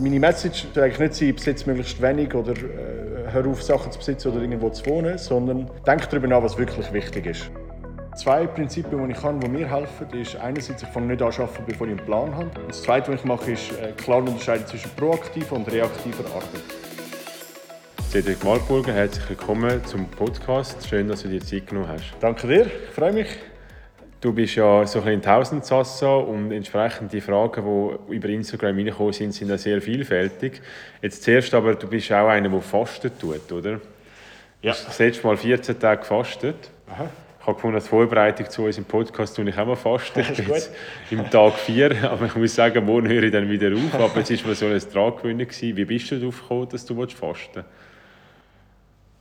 meine Message soll eigentlich nicht sein, besitze möglichst wenig oder äh, hör auf, Sachen zu besitzen oder irgendwo zu wohnen, sondern denk darüber nach, was wirklich wichtig ist. Zwei Prinzipien, die ich habe, die mir helfen, ist einerseits, ich fange nicht an arbeiten, bevor ich einen Plan habe. Und das Zweite, was ich mache, ist äh, klar unterscheiden zwischen proaktiver und reaktiver Arbeit. Cedric Malburger, herzlich willkommen zum Podcast. Schön, dass du dir Zeit genommen hast. Danke dir, ich freue mich. Du bist ja so ein bisschen Tausendsassa und entsprechend die Fragen, die über Instagram reingekommen sind, sind ja sehr vielfältig. Jetzt zuerst aber, du bist auch einer, der fastet tut, oder? Ja. Du hast das letzte Mal 14 Tage gefastet. Aha. Ich habe gefunden, als Vorbereitung zu unserem Podcast tue ich auch mal fasten. Jetzt im Tag 4, aber ich muss sagen, morgen höre ich dann wieder auf. Aber es war mir so ein Tragewöhnen. Wie bist du darauf gekommen, dass du fasten willst?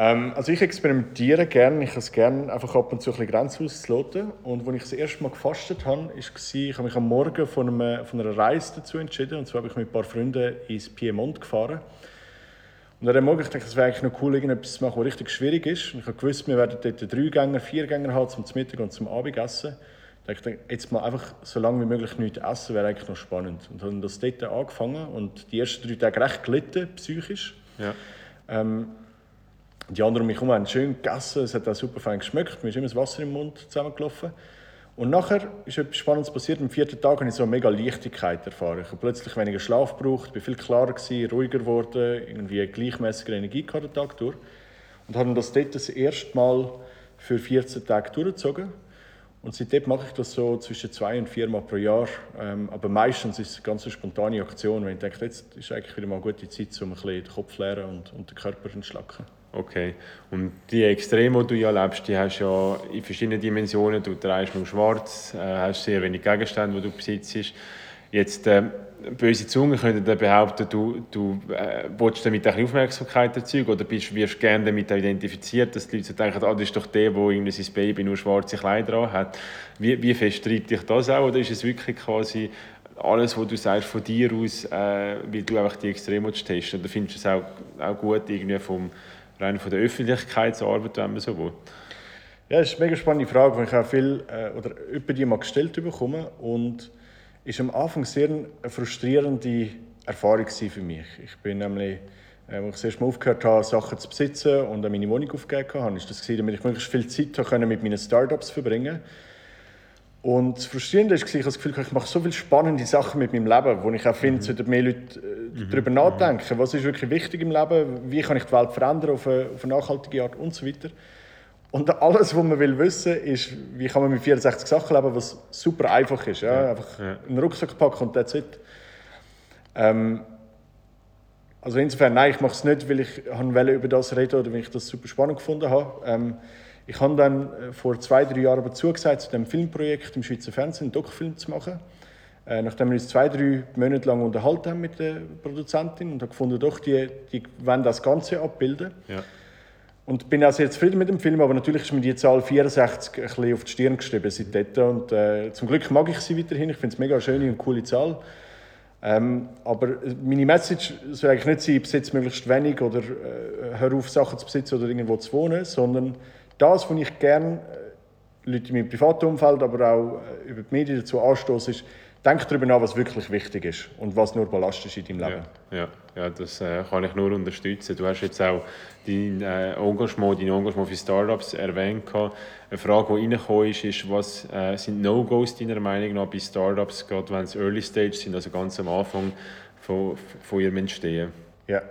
Ähm, also ich experimentiere gerne. Ich habe es gerne, einfach ab und zu ein bisschen Grenzen auszuloten. Und als ich das erste Mal gefastet habe, war, ich habe mich am Morgen von, einem, von einer Reise dazu entschieden. Und zwar bin ich mit ein paar Freunden ins Piemont gefahren. Und an dem Morgen dachte ich, es wäre eigentlich noch cool, irgendetwas zu machen, was richtig schwierig ist. Und ich habe gewusst, wir werden dort drei Gänger, vier Gänger haben, zum Mittag und zum Abendessen. Da dachte ich, jetzt mal einfach so lange wie möglich nichts essen, wäre eigentlich noch spannend. Und habe das dort angefangen und die ersten drei Tage recht gelitten, psychisch. Ja. Ähm, die anderen um mich herum haben schön gegessen, es hat auch super fein geschmeckt, mir ist immer das Wasser im Mund zusammengelaufen. Und nachher ist etwas Spannendes passiert. Am vierten Tag habe ich so eine mega Leichtigkeit erfahren. Ich habe plötzlich weniger Schlaf gebraucht, bin viel klarer gewesen, ruhiger geworden, irgendwie gleichmäßige Energie gehabt den Tag durch. Und habe das dort das erste Mal für 14 Tage durchgezogen. Und seitdem mache ich das so zwischen zwei und vier Mal pro Jahr. Ähm, aber meistens ist es eine ganz spontane Aktion, wenn ich denke, jetzt ist eigentlich wieder mal eine gute Zeit, um ein bisschen den Kopf zu leeren und, und den Körper zu entschlacken. Okay. Und die Extreme, die du ja lebst, die hast du ja in verschiedenen Dimensionen. Du trägst nur schwarz, äh, hast sehr wenig Gegenstände, die du besitzt. Jetzt, äh, böse Zungen können dann behaupten, du, du äh, willst damit ein Aufmerksamkeit erzeugen oder bist, wirst gerne damit identifiziert, dass die Leute so denken, ah, das ist doch der, der irgendwie sein Baby nur schwarze Kleider hat. Wie, wie fest treibt dich das auch? Oder ist es wirklich quasi alles, was du sagst von dir aus, äh, weil du einfach die Extreme testen? Oder findest du es auch, auch gut, irgendwie vom, rein von der Öffentlichkeitsarbeit, wenn man so will? Ja, das ist eine mega spannende Frage, die ich auch viel äh, oder über die mal gestellt bekomme und ist am Anfang sehr eine frustrierende Erfahrung für mich. Ich bin nämlich, äh, als ich das erste Mal aufgehört habe, Sachen zu besitzen und meine Wohnung aufgegeben habe, ist das gewesen, damit ich möglichst viel Zeit mit meinen Startups verbringen und das Frustrierende war, ich habe das Gefühl, ich mache so viele spannende Sachen mit meinem Leben, wo ich auch finde, sollten mehr Leute äh, darüber nachdenken, was ist wirklich wichtig im Leben, wie kann ich die Welt verändern auf eine, auf eine nachhaltige Art und so weiter. Und alles, was man will wissen ist, wie kann man mit 64 Sachen leben, was super einfach ist. Ja? Einfach ja. einen Rucksack packen und that's it. Ähm, also insofern, nein, ich mache es nicht, weil ich wollte über das reden oder weil ich das super spannend gefunden habe. Ähm, ich habe dann äh, vor zwei, drei Jahren aber zugesagt, zu dem Filmprojekt im Schweizer Fernsehen einen Dokufilm zu machen. Äh, nachdem wir uns zwei, drei Monate lang unterhalten haben mit der Produzentin und habe gefunden, doch, die, die wollen das Ganze abbilden. Ja. Und bin auch sehr zufrieden mit dem Film, aber natürlich ist mir die Zahl 64 ein bisschen auf die Stirn geschrieben seitdem. Und äh, zum Glück mag ich sie weiterhin. Ich finde es mega eine schöne und coole Zahl. Ähm, aber meine Message soll eigentlich nicht sein, besitze möglichst wenig oder äh, hör auf, Sachen zu besitzen oder irgendwo zu wohnen, sondern das, was ich gerne äh, Leute in meinem privaten Umfeld, aber auch äh, über die Medien dazu anstoße, ist, denk darüber nach, was wirklich wichtig ist und was nur Ballast ist in deinem Leben. Ja, ja, ja das äh, kann ich nur unterstützen. Du hast jetzt auch dein äh, Engagement, dein Engagement für Startups erwähnt. gehabt. Eine Frage, die reingekommen ist, ist, was äh, sind No-Gos deiner Meinung nach bei Startups, gerade wenn es Early Stage sind, also ganz am Anfang von, von ihrem Entstehen? Ja.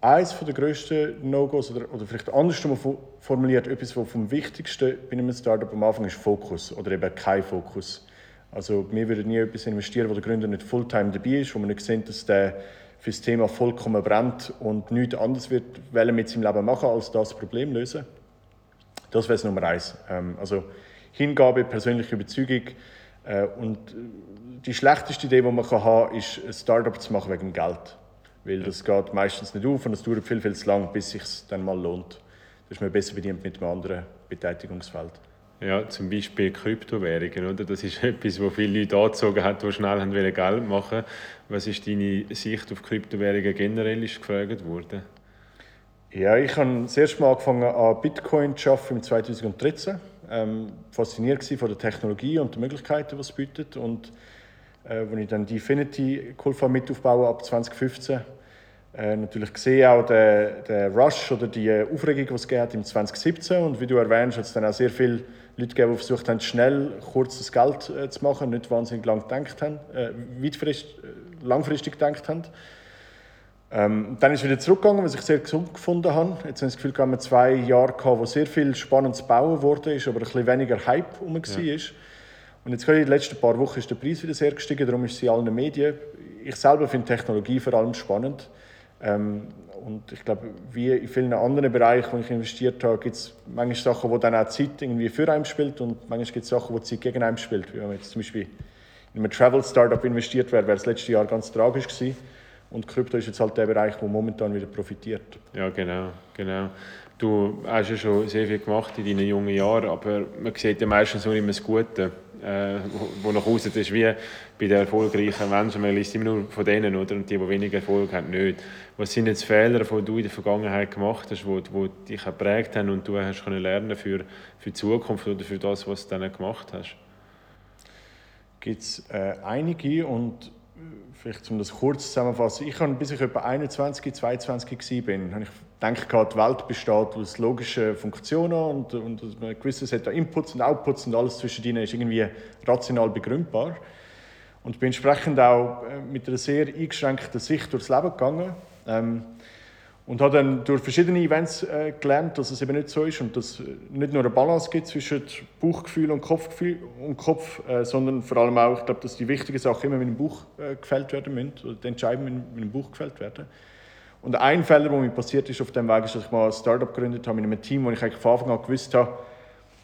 Eines der grössten No-Gos, oder, oder vielleicht andersrum fo- formuliert, etwas, was vom Wichtigsten bei einem Startup am Anfang ist Fokus oder eben kein Fokus. Also wir würden nie etwas investieren, wo der Gründer nicht Fulltime dabei ist, wo man nicht sehen, dass der für das Thema vollkommen brennt und nichts anderes wird wollen mit seinem Leben machen, als das Problem lösen. Das wäre Nummer eins. Ähm, also Hingabe, persönliche Überzeugung äh, und äh, die schlechteste Idee, die man haben kann, ist ein Startup zu machen wegen Geld. Weil das geht meistens nicht auf und es dauert viel, viel zu lang, bis es sich dann mal lohnt. Da ist man besser bedient mit einem anderen Betätigungsfeld. Ja, zum Beispiel Kryptowährungen, oder? Das ist etwas, wo viele Leute angezogen haben, die schnell haben Geld machen Was ist deine Sicht auf Kryptowährungen generell, ist gefragt worden? Ja, ich habe das erste Mal angefangen an Bitcoin zu arbeiten im 2013. Ähm, fasziniert von der Technologie und den Möglichkeiten, die es bietet. Und äh, wo ich dann die Infinity geholfen mit aufbauen ab 2015. Äh, natürlich gesehen auch den, den Rush oder die Aufregung, die es gab im 2017 und wie du erwähnst, hat es dann auch sehr viele Leute gegeben, die versucht haben, schnell kurzes Geld äh, zu machen, nicht wahnsinnig lang gedacht haben, äh, äh, langfristig gedacht haben. Ähm, dann ist es wieder zurückgegangen, was ich sehr gesund gefunden habe. Jetzt habe ich das Gefühl, wir zwei Jahre gehabt, wo sehr viel spannendes Bauen wurde, ist, aber ein bisschen weniger Hype herum war. Ja. Und jetzt gerade in den letzten paar Wochen ist der Preis wieder sehr gestiegen, darum ist es in allen Medien. Ich selber finde Technologie vor allem spannend. Ähm, und ich glaube, wie in vielen anderen Bereichen, wo ich investiert habe, gibt es manchmal Sachen, wo dann auch Zeit irgendwie für einen spielt und manchmal gibt es Sachen, wo Zeit gegen einen spielt. Wenn man jetzt zum Beispiel in einem Travel-Startup investiert wäre, wäre das letzte Jahr ganz tragisch gewesen. Und Krypto ist jetzt halt der Bereich, der momentan wieder profitiert. Ja, genau, genau. Du hast ja schon sehr viel gemacht in deinen jungen Jahren, aber man sieht ja meistens nur immer das Gute, äh, wo nach außen ist, wie bei den erfolgreichen Menschen. Man liest immer nur von denen, oder? Und die, die weniger Erfolg haben, nicht. Was sind jetzt Fehler, die du in der Vergangenheit gemacht hast, die, die dich geprägt haben und du hast können lernen für, für die Zukunft oder für das, was du dann gemacht hast? Gibt es äh, einige und vielleicht um das kurz zusammenzufassen, ich habe, bis ich etwa 21, 22 war, habe ich gedacht, die Welt besteht aus logischen Funktionen und, und ein gewisses hat Inputs und Outputs und alles zwischen ihnen ist irgendwie rational begründbar. Und bin entsprechend auch äh, mit einer sehr eingeschränkten Sicht durchs Leben gegangen. Ähm, und habe dann durch verschiedene Events äh, gelernt, dass es eben nicht so ist und dass es nicht nur eine Balance gibt zwischen Bauchgefühl und Kopfgefühl und Kopf, äh, sondern vor allem auch, ich glaube, dass die wichtigen Sachen immer mit dem Bauch äh, gefällt werden müssen oder die Entscheidungen mit, mit dem Bauch gefällt werden. Und ein Fehler, der mir passiert ist auf dem Weg, ist, dass ich mal ein Startup gegründet habe mit einem Team, wo ich eigentlich von Anfang an gewusst habe,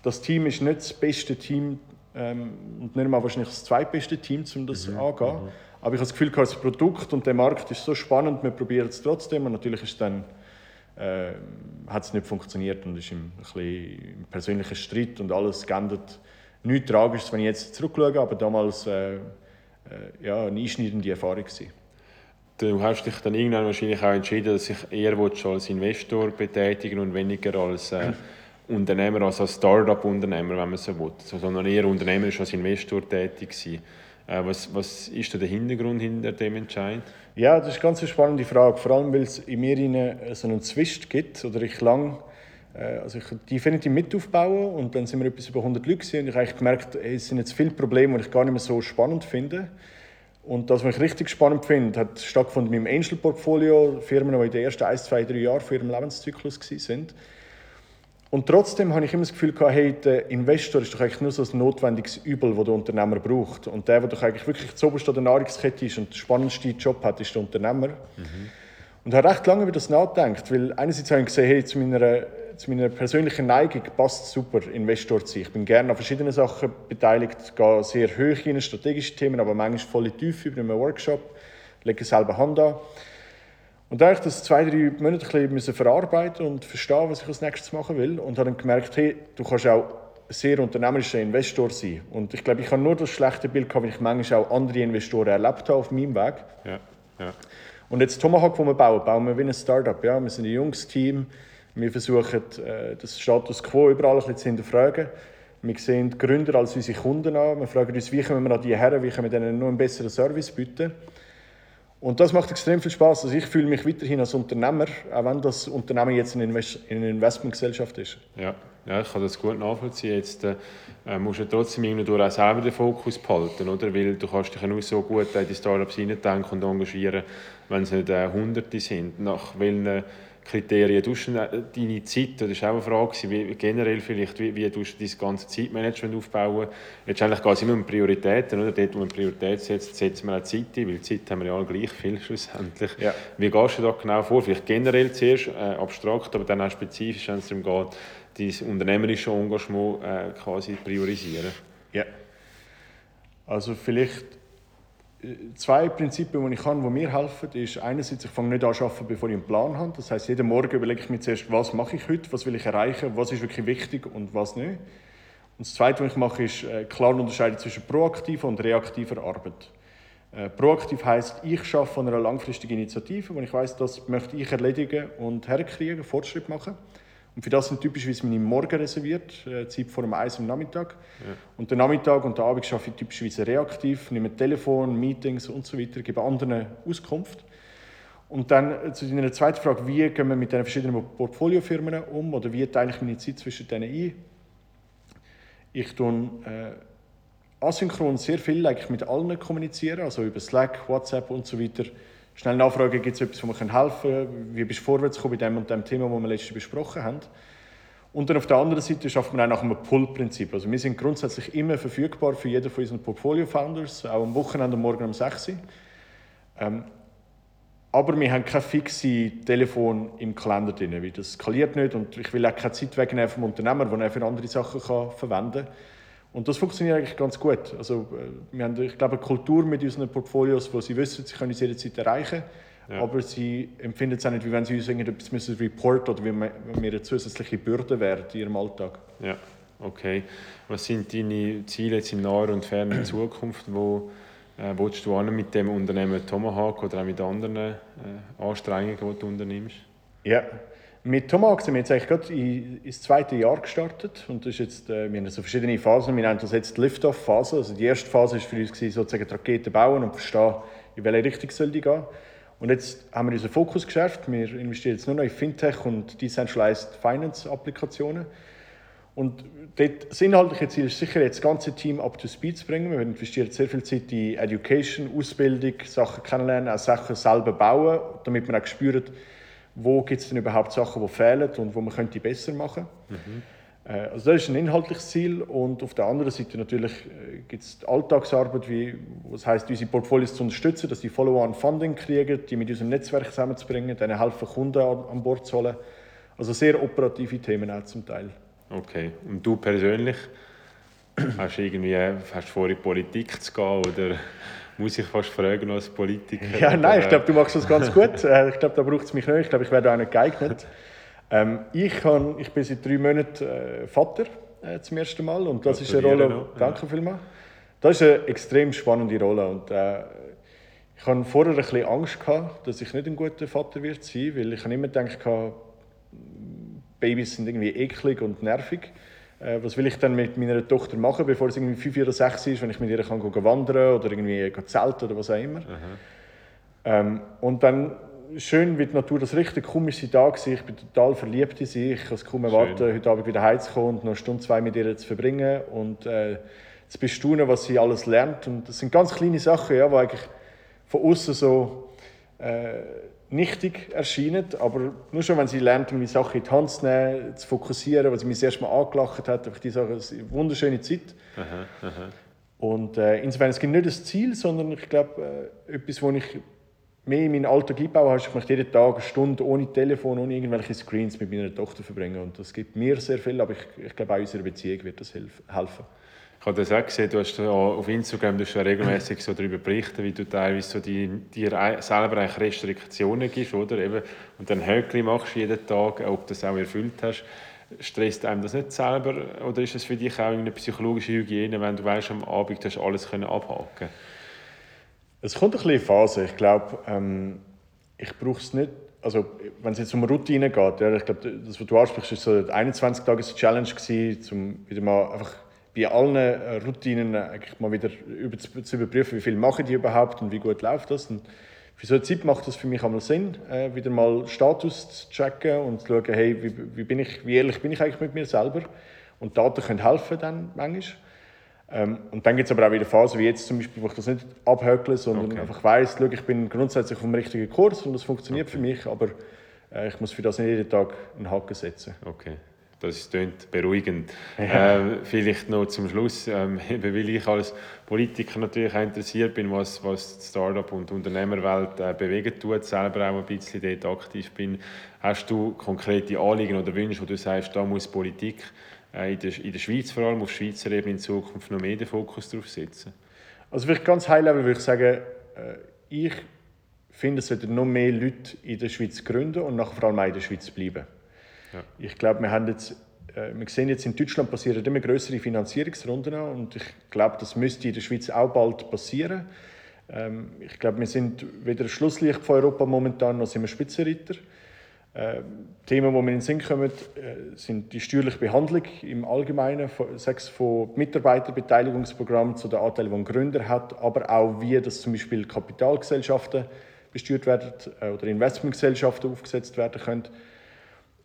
das Team ist nicht das beste Team ähm, und nicht mal wahrscheinlich das zweitbeste Team, um das mhm. anzugehen. Mhm. Aber ich habe das Gefühl, das Produkt und der Markt ist so spannend, wir probieren es trotzdem. Und natürlich ist dann, äh, hat es nicht funktioniert und ist im, ein bisschen im persönlichen Streit und alles geändert. Nichts Tragisches, wenn ich jetzt zurückschaue, aber damals äh, äh, ja, eine einschneidende Erfahrung gewesen. Du hast dich dann irgendwann wahrscheinlich auch entschieden, dass ich eher als Investor betätigen und weniger als äh, Unternehmer, also als Start-up-Unternehmer, wenn man so will. Sondern eher unternehmerisch als Investor tätig sein. Äh, was, was ist der Hintergrund hinter dem Entscheid? Ja, das ist eine ganz spannende Frage. Vor allem, weil es in mir so einen Zwist gibt oder ich lang äh, also ich die Infinity mit aufbauen und dann sind wir etwas über 100 Leute und ich habe gemerkt, es sind jetzt viele Probleme, die ich gar nicht mehr so spannend finde. Und das, was ich richtig spannend finde, hat stattgefunden mit dem Angel-Portfolio, Firmen, die in den ersten 1, 2, 3 Jahren für ihren Lebenszyklus waren. Und trotzdem habe ich immer das Gefühl gehabt, hey, der Investor ist doch eigentlich nur so ein notwendiges Übel, das der Unternehmer braucht. Und der, der doch eigentlich wirklich zuoberst an der Nahrungskette ist und den spannendsten Job hat, ist der Unternehmer. Mhm. Und habe recht lange über das nachgedacht, weil einerseits habe ich gesehen, hey, zu meiner, zu meiner persönlichen Neigung passt super, Investor zu sein. Ich bin gerne an verschiedenen Sachen beteiligt, gehe sehr hoch in strategische Themen, aber manchmal voll Tiefe über einem Workshop, lege selber Hand an. Und da habe ich das zwei, drei Monate ein bisschen verarbeiten und verstehen, was ich als nächstes machen will. Und habe dann gemerkt, hey, du kannst auch sehr unternehmerischer Investor sein. Und ich glaube, ich habe nur das schlechte Bild gehabt, weil ich manchmal auch andere Investoren erlebt habe auf meinem Weg. Ja, ja. Und jetzt Tomahawk, wo wir bauen, bauen wir wie ein Startup. Ja? Wir sind ein junges Team. Wir versuchen, äh, das Status quo überall ein bisschen zu hinterfragen. Wir sehen die Gründer als unsere Kunden an. Wir fragen uns, wie können wir an die her, wie können wir ihnen noch einen besseren Service bieten. Und das macht extrem viel Spaß. Also ich fühle mich weiterhin als Unternehmer, auch wenn das Unternehmen jetzt eine, Invest Investmentgesellschaft ist. Ja. ja, ich kann das gut nachvollziehen. Jetzt äh, musst du trotzdem irgendwie auch selber den Fokus behalten, oder? Weil du kannst dich ja nur so gut in die Startups hineindenken und engagieren, wenn es nicht äh, Hunderte sind. Nach welchen Kriterien du deine Zeit, das war auch eine Frage, wie, generell vielleicht, wie, wie du dein ganze Zeitmanagement aufbauen. Letztendlich geht es immer um Prioritäten, oder? Dort, wo man Priorität setzt, setzen wir auch Zeit ein, weil Zeit haben wir ja alle gleich viel schlussendlich. Ja. Wie gehst du da genau vor? Vielleicht generell zuerst, äh, abstrakt, aber dann auch spezifisch, wenn es darum geht, dein unternehmerische Engagement äh, quasi priorisieren? Ja. Also vielleicht zwei Prinzipien, die ich habe, die mir helfen, ist einerseits, ich fange nicht an zu arbeiten, bevor ich einen Plan habe. Das heißt, jeden Morgen überlege ich mir zuerst, was mache ich heute, was will ich erreichen, was ist wirklich wichtig und was nicht. Und das Zweite, was ich mache, ist äh, klar unterscheiden zwischen proaktiver und reaktiver Arbeit. Äh, proaktiv heißt, ich schaffe an einer langfristigen Initiative, wo ich weiß, das möchte ich erledigen und herkriegen, Fortschritt machen. Und für das sind typischerweise meine Morgen reserviert, äh, Zeit vor dem Eis am Nachmittag. Ja. Und den Nachmittag und den Abend arbeite ich typischerweise reaktiv, nehme Telefon, Meetings und so weiter, gebe anderen Auskunft. Und dann äh, zu deiner zweiten Frage, wie gehen wir mit den verschiedenen Portfoliofirmen um oder wie teile ich meine Zeit zwischen denen ein? Ich tue äh, asynchron sehr viel eigentlich mit allen kommunizieren, also über Slack, WhatsApp und so weiter. Schnell nachfragen, gibt es etwas, wo wir helfen können? Wie bist du vorwärts gekommen bei dem und dem Thema, das wir letztens besprochen haben? Und dann auf der anderen Seite schaffen wir auch nach einem Pull-Prinzip. Also wir sind grundsätzlich immer verfügbar für jeden von unseren Portfolio-Founders, auch am Wochenende, morgen um 6 Uhr. Ähm, aber wir haben kein fixes Telefon im Kalender drin, weil das skaliert nicht und ich will auch keine Zeit wegnehmen vom Unternehmer, den er für andere Sachen kann verwenden kann. Und das funktioniert eigentlich ganz gut. Also, äh, wir haben, ich glaube, eine Kultur mit unseren Portfolios, wo sie wissen, sie können uns jederzeit erreichen, ja. aber sie empfinden es auch nicht, wie wenn sie uns irgendetwas müssen reporten oder wie wenn wir eine zusätzliche Bürde wären in ihrem Alltag. Ja, okay. Was sind deine Ziele jetzt in naher und ferner Zukunft, wo äh, willst du mit dem Unternehmen Tomahawk oder auch mit anderen äh, Anstrengungen, die du unternimmst? Ja, mit Tomahawk sind wir jetzt eigentlich gerade ins zweite Jahr gestartet und das ist jetzt, äh, wir haben so verschiedene Phasen, wir nennen das jetzt Lift-Off-Phase. Also die erste Phase war für uns gewesen, sozusagen die Raketen bauen und verstehen, in welche Richtung soll die gehen. Und jetzt haben wir unseren Fokus geschärft, wir investieren jetzt nur noch in Fintech und Decentralized Finance-Applikationen. Und dort, das inhaltliche Ziel ist sicher, jetzt das ganze Team up to speed zu bringen. Wir investieren sehr viel Zeit in Education, Ausbildung, Sachen kennenlernen, auch Sachen selber bauen, damit man auch spürt, wo gibt es denn überhaupt Sachen, die fehlen und wo man könnte besser machen mhm. Also das ist ein inhaltliches Ziel und auf der anderen Seite natürlich äh, gibt es die Alltagsarbeit, wie, was heißt unsere Portfolios zu unterstützen, dass die Follower an Funding kriegen, die mit unserem Netzwerk zusammenzubringen, denen helfen, Kunden an Bord zu holen. Also sehr operative Themen auch zum Teil. Okay. Und du persönlich? Hast du irgendwie hast du vor, in Politik zu gehen oder muss ich fast fragen als Politiker? Ja, nein, ich glaube, du machst das ganz gut. Äh, ich glaube, da braucht es mich nicht. Ich glaube, ich werde auch nicht geeignet. Ähm, ich, kann, ich bin seit drei Monaten äh, Vater äh, zum ersten Mal und das ist eine Rolle. Noch. Danke ja. vielmals. Das ist eine extrem spannende Rolle und äh, ich hatte vorher ein bisschen Angst gehabt, dass ich nicht ein guter Vater wird sein, weil ich immer gedacht, Babys sind irgendwie eklig und nervig. Äh, was will ich dann mit meiner Tochter machen, bevor sie irgendwie fünf oder sechs ist, wenn ich mit ihr kann gehen wandern oder irgendwie zelten oder was auch immer. Ähm, und dann schön, wie die Natur das richtet. Kaum ist sie da gewesen. Ich bin total verliebt in sie. Ich kann es kaum erwarten, schön. heute Abend wieder heimzukommen und noch eine Stunde, zwei mit ihr zu verbringen. Und äh, zu bestaunen, was sie alles lernt. Und das sind ganz kleine Sachen, ja, die eigentlich von außen so äh, nichtig erscheinen, aber nur schon, wenn sie lernt, irgendwie Sachen in die Hand zu nehmen, zu fokussieren, was sie mir das erste Mal angelacht hat, einfach diese eine wunderschöne Zeit. Aha, aha. Und äh, insofern, es gibt nicht das Ziel, sondern ich glaube, äh, etwas, wo ich mehr in meinen Alltag einbaue, ist, ich möchte jeden Tag eine Stunde ohne Telefon, ohne irgendwelche Screens mit meiner Tochter verbringen. Und das gibt mir sehr viel, aber ich, ich glaube, auch unserer Beziehung wird das helfen. Ich habe das auch gesehen, du hast auf Instagram du hast ja regelmäßig so darüber berichten, wie du teilweise so die, dir selber Restriktionen gibst, oder? Eben, und dann Höckli machst jeden Tag, ob du das auch erfüllt hast. Stresst einem das nicht selber oder ist es für dich auch eine psychologische Hygiene, wenn du weißt, am Abend hast alles können abhaken Es kommt ein bisschen in Phase. Ich glaube, ähm, ich brauche es nicht also wenn es jetzt um Routine geht, ja, ich glaube, das, was du ansprichst, ist so eine 21-Tages-Challenge gewesen, um wieder mal einfach bei allen äh, Routinen eigentlich mal wieder über, zu überprüfen, wie viel mache ich überhaupt und wie gut läuft das. Und für so eine Zeit macht es für mich einmal Sinn, äh, wieder mal Status zu checken und zu schauen, hey, wie, wie, bin ich, wie ehrlich bin ich eigentlich mit mir selber. Und Daten können helfen dann manchmal. Ähm, und dann gibt es aber auch wieder Phasen, wie jetzt zum Beispiel, wo ich das nicht abhökle, sondern okay. einfach weiss, ich bin grundsätzlich auf dem richtigen Kurs und das funktioniert okay. für mich, aber äh, ich muss für das nicht jeden Tag einen Haken setzen. Okay. Das klingt beruhigend. Ja. Äh, vielleicht noch zum Schluss, ähm, weil ich als Politiker natürlich auch interessiert bin, was, was die Start-up- und Unternehmerwelt äh, bewegen tut, selber auch ein bisschen dort aktiv bin. Hast du konkrete Anliegen oder Wünsche, wo du sagst, da muss Politik äh, in, der, in der Schweiz vor allem, auf Schweizer Ebene in Zukunft noch mehr den Fokus drauf setzen? Also vielleicht ganz high-level würde ich sagen, äh, ich finde, es sollten noch mehr Leute in der Schweiz gründen und nachher vor allem auch in der Schweiz bleiben. Ja. Ich glaube, wir haben jetzt äh, wir sehen jetzt in Deutschland passieren immer größere Finanzierungsrunden und ich glaube, das müsste in der Schweiz auch bald passieren. Ähm, ich glaube, wir sind weder Schlusslicht von Europa momentan, noch sind wir Spitzenreiter. Äh, Themen, die mir in den Sinn kommen, äh, sind die steuerliche Behandlung im Allgemeinen, sechs von Mitarbeiterbeteiligungsprogrammen zu den Anteilen, die ein Gründer hat, aber auch wie das zum Beispiel Kapitalgesellschaften besteuert werden äh, oder Investmentgesellschaften aufgesetzt werden können.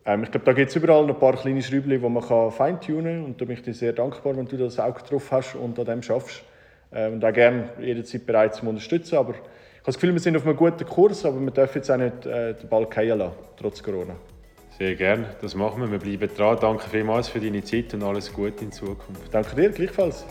Ähm, ich glaube, da gibt es überall noch ein paar kleine Schräubchen, die man feintunen kann. Und da bin ich dir sehr dankbar, wenn du das auch drauf hast und an dem schaffst. Äh, und auch gerne jederzeit bereit zu unterstützen. Aber ich habe das Gefühl, wir sind auf einem guten Kurs, aber wir dürfen jetzt auch nicht äh, den Ball fallen lassen, trotz Corona. Sehr gerne, das machen wir. Wir bleiben dran. Danke vielmals für deine Zeit und alles Gute in Zukunft. Danke dir, gleichfalls.